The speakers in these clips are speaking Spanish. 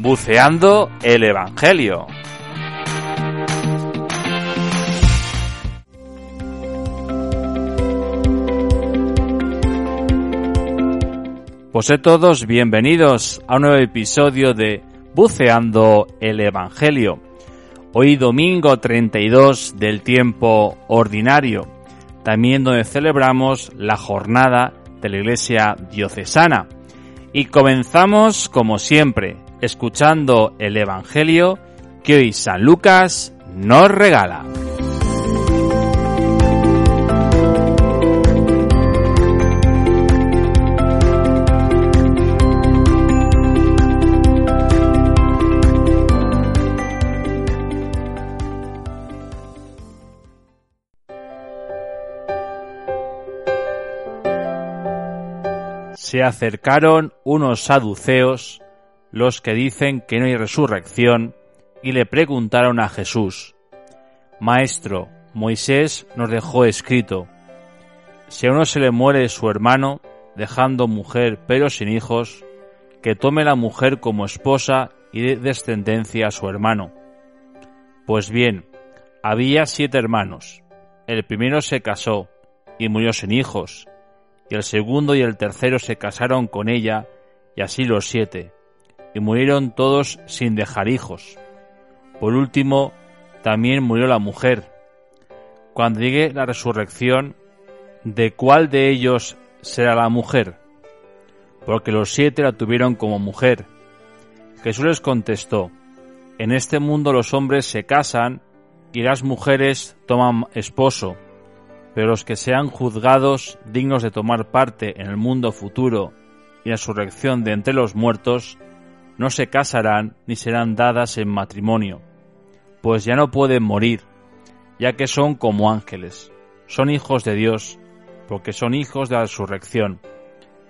Buceando el Evangelio. Pues todos bienvenidos a un nuevo episodio de Buceando el Evangelio. Hoy domingo 32 del tiempo ordinario, también donde celebramos la jornada de la Iglesia Diocesana. Y comenzamos, como siempre, escuchando el Evangelio que hoy San Lucas nos regala. Se acercaron unos saduceos los que dicen que no hay resurrección, y le preguntaron a Jesús, Maestro, Moisés nos dejó escrito, si a uno se le muere su hermano, dejando mujer pero sin hijos, que tome la mujer como esposa y dé descendencia a su hermano. Pues bien, había siete hermanos. El primero se casó y murió sin hijos, y el segundo y el tercero se casaron con ella, y así los siete y murieron todos sin dejar hijos. Por último, también murió la mujer. Cuando llegue la resurrección, ¿de cuál de ellos será la mujer? Porque los siete la tuvieron como mujer. Jesús les contestó, En este mundo los hombres se casan y las mujeres toman esposo, pero los que sean juzgados dignos de tomar parte en el mundo futuro y la resurrección de entre los muertos, no se casarán ni serán dadas en matrimonio, pues ya no pueden morir, ya que son como ángeles, son hijos de Dios, porque son hijos de la resurrección,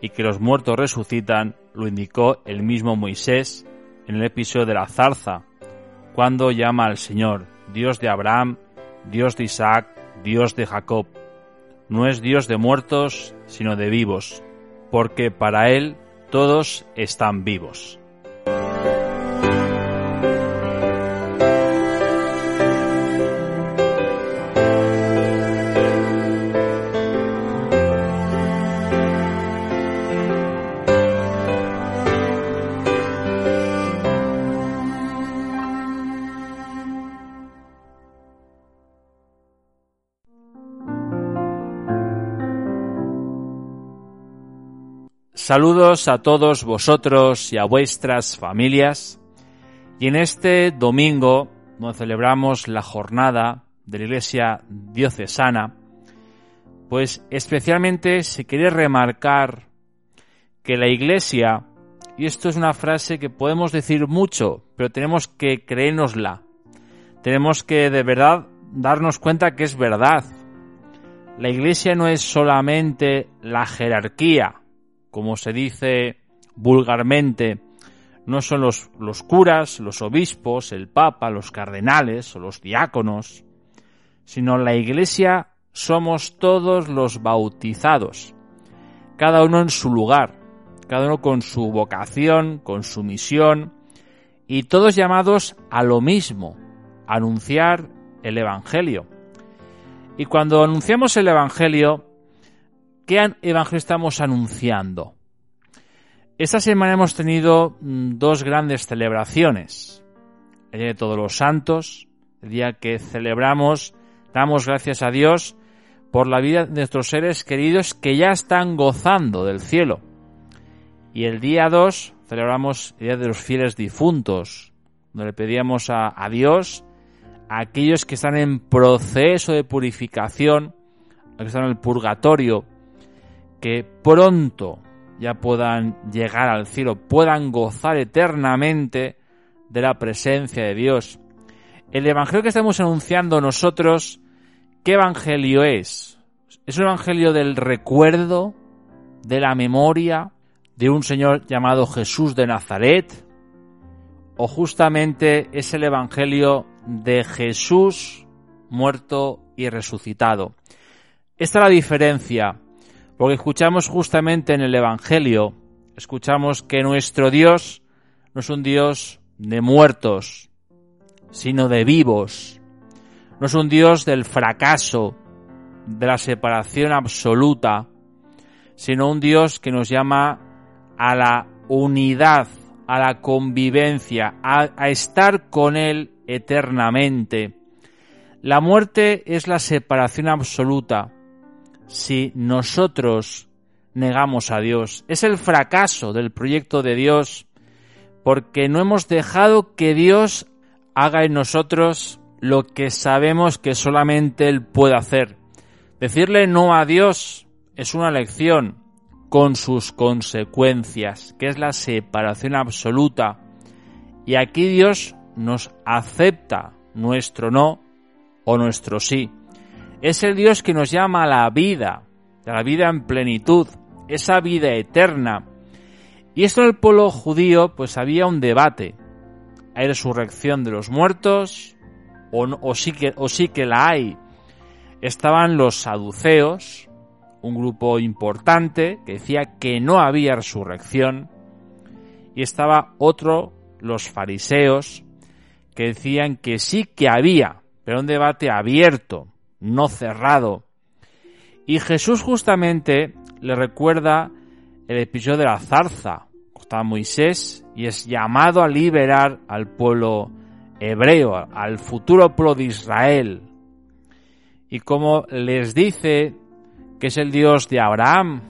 y que los muertos resucitan, lo indicó el mismo Moisés en el episodio de la zarza, cuando llama al Señor, Dios de Abraham, Dios de Isaac, Dios de Jacob. No es Dios de muertos, sino de vivos, porque para Él todos están vivos. Saludos a todos vosotros y a vuestras familias. Y en este domingo, donde celebramos la jornada de la Iglesia Diocesana, pues especialmente se quiere remarcar que la Iglesia, y esto es una frase que podemos decir mucho, pero tenemos que creérnosla, tenemos que de verdad darnos cuenta que es verdad. La Iglesia no es solamente la jerarquía, como se dice vulgarmente, no son los, los, curas, los obispos, el papa, los cardenales o los diáconos, sino la iglesia somos todos los bautizados, cada uno en su lugar, cada uno con su vocación, con su misión, y todos llamados a lo mismo, anunciar el Evangelio. Y cuando anunciamos el Evangelio, ¿Qué evangelio estamos anunciando? Esta semana hemos tenido mm, dos grandes celebraciones. El Día de Todos los Santos, el día que celebramos, damos gracias a Dios por la vida de nuestros seres queridos que ya están gozando del cielo. Y el día 2 celebramos el Día de los Fieles Difuntos, donde le pedíamos a, a Dios a aquellos que están en proceso de purificación, que están en el purgatorio, que pronto ya puedan llegar al cielo, puedan gozar eternamente de la presencia de Dios. El Evangelio que estamos anunciando nosotros, ¿qué Evangelio es? ¿Es un Evangelio del recuerdo, de la memoria, de un Señor llamado Jesús de Nazaret? ¿O justamente es el Evangelio de Jesús muerto y resucitado? Esta es la diferencia, porque escuchamos justamente en el Evangelio, escuchamos que nuestro Dios no es un Dios de muertos, sino de vivos. No es un Dios del fracaso, de la separación absoluta, sino un Dios que nos llama a la unidad, a la convivencia, a, a estar con Él eternamente. La muerte es la separación absoluta, si nosotros negamos a Dios. Es el fracaso del proyecto de Dios porque no hemos dejado que Dios haga en nosotros lo que sabemos que solamente Él puede hacer. Decirle no a Dios es una lección con sus consecuencias, que es la separación absoluta. Y aquí Dios nos acepta nuestro no o nuestro sí. Es el Dios que nos llama a la vida, a la vida en plenitud, esa vida eterna. Y esto en el pueblo judío, pues había un debate. ¿Hay resurrección de los muertos? O, sí, que, o sí que la hay. Estaban los saduceos, un grupo importante que decía que no había resurrección. Y estaba otro, los fariseos, que decían que sí que había, pero un debate abierto, no cerrado. Y Jesús justamente le recuerda el episodio de la zarza. Está Moisés y es llamado a liberar al pueblo hebreo, al futuro pueblo de Israel. Y como les dice que es el Dios de Abraham,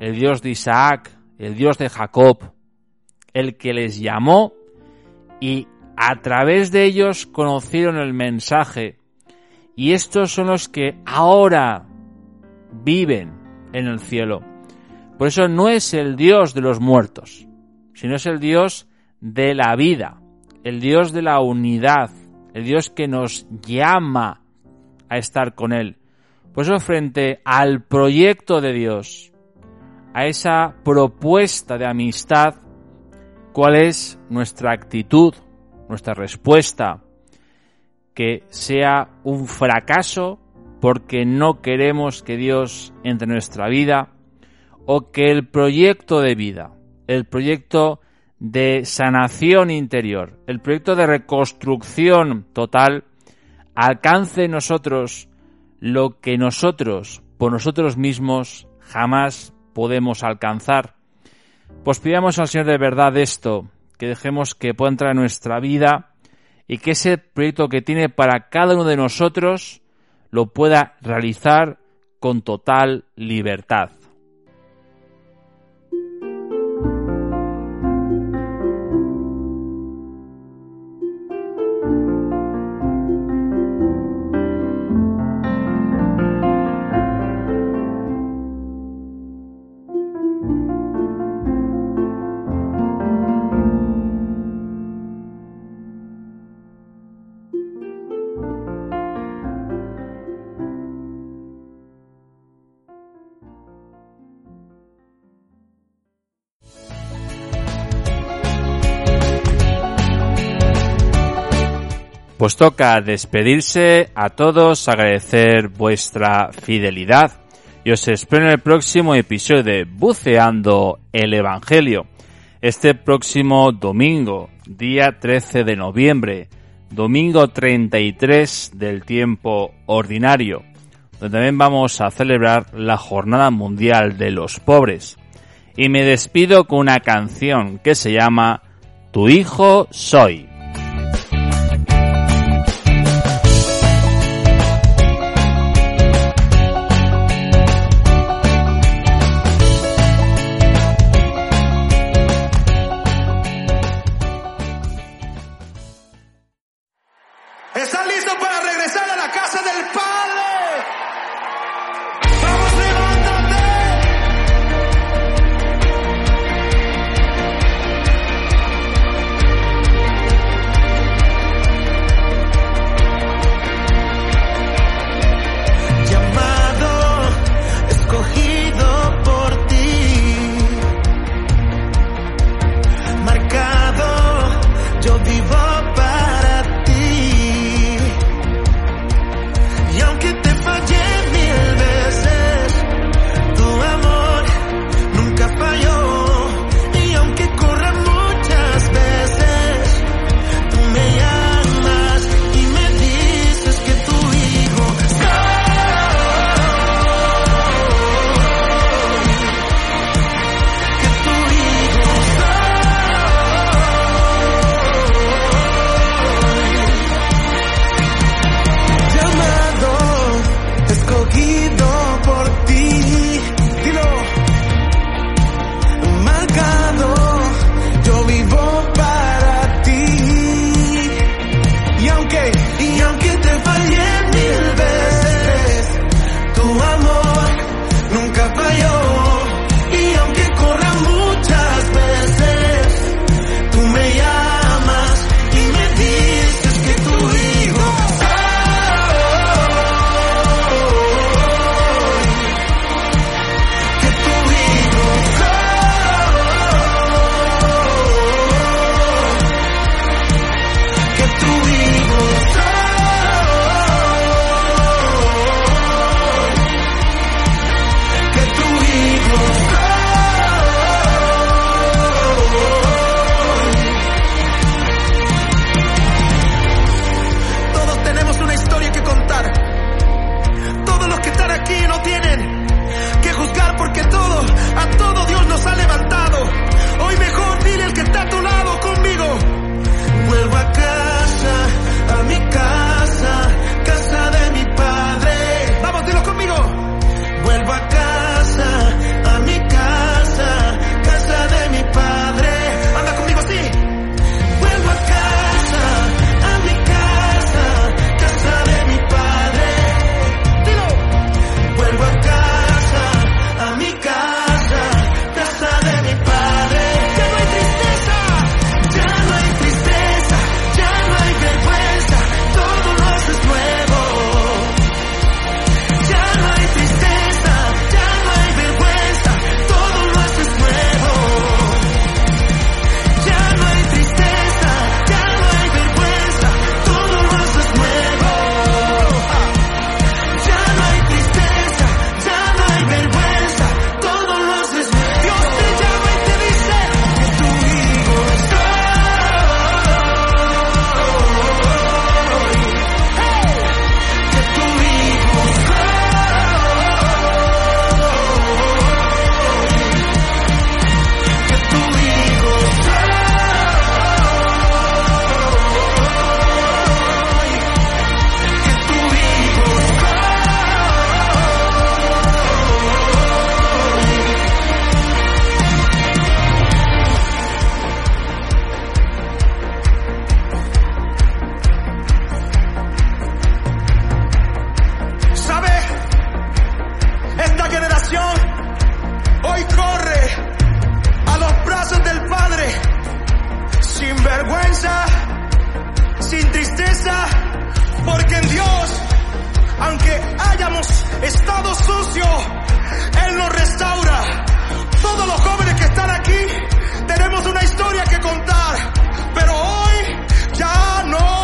el Dios de Isaac, el Dios de Jacob, el que les llamó y a través de ellos conocieron el mensaje y estos son los que ahora viven en el cielo. Por eso no es el Dios de los muertos, sino es el Dios de la vida, el Dios de la unidad, el Dios que nos llama a estar con Él. Por eso frente al proyecto de Dios, a esa propuesta de amistad, ¿cuál es nuestra actitud, nuestra respuesta? Que sea un fracaso porque no queremos que Dios entre en nuestra vida o que el proyecto de vida, el proyecto de sanación interior, el proyecto de reconstrucción total, alcance en nosotros lo que nosotros, por nosotros mismos, jamás podemos alcanzar. Pues pidamos al Señor de verdad esto, que dejemos que pueda entrar en nuestra vida y que ese proyecto que tiene para cada uno de nosotros lo pueda realizar con total libertad. Pues toca despedirse a todos, agradecer vuestra fidelidad y os espero en el próximo episodio de Buceando el Evangelio. Este próximo domingo, día 13 de noviembre, domingo 33 del tiempo ordinario, donde también vamos a celebrar la Jornada Mundial de los Pobres. Y me despido con una canción que se llama Tu hijo soy. Aunque hayamos estado sucio, Él nos restaura. Todos los jóvenes que están aquí tenemos una historia que contar, pero hoy ya no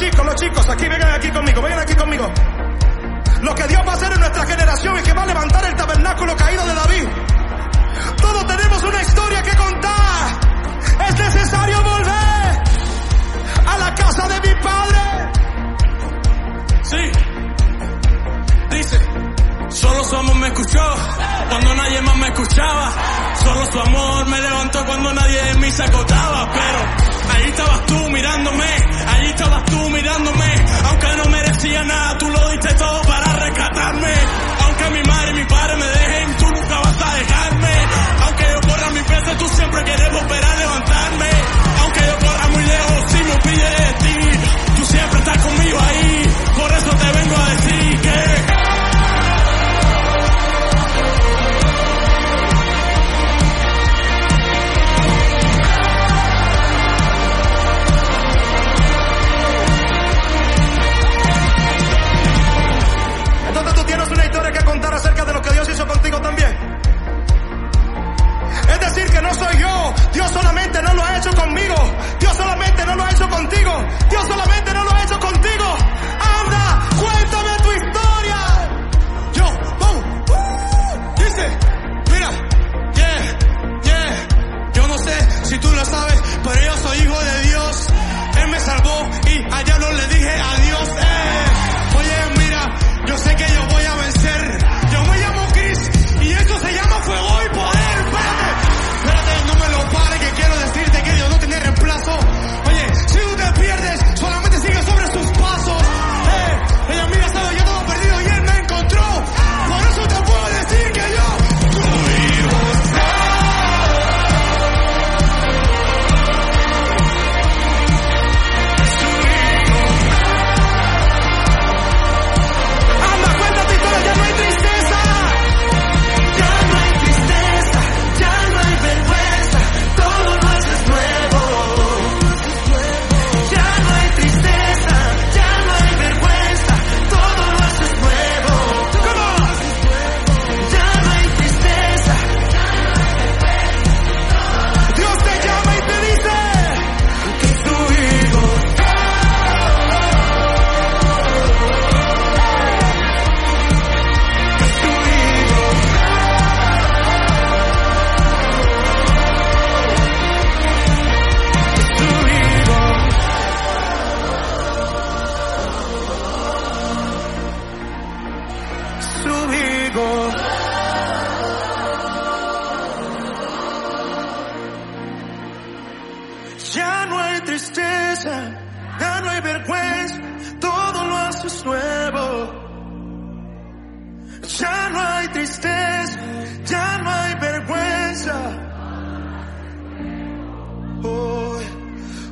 chicos, los chicos, aquí vengan aquí conmigo, vengan aquí conmigo. Lo que Dios va a hacer en nuestra generación es que va a levantar el tabernáculo caído de David. Todos tenemos una historia que contar. Es necesario volver a la casa de mi padre. Sí. Dice, solo su amor me escuchó cuando nadie más me escuchaba. Solo su amor me levantó cuando nadie en mí se acotaba. Pero Allí estabas tú mirándome, allí estabas tú mirándome, aunque no merecía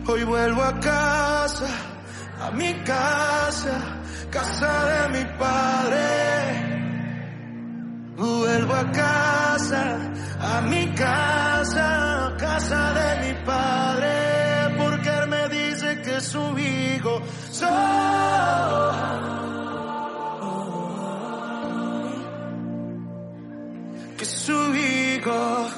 hoy vuelvo a casa, a mi casa, casa de mi padre. Vuelvo a casa, a mi casa, casa de mi padre, porque él me dice que su hijo soy. Que su hijo.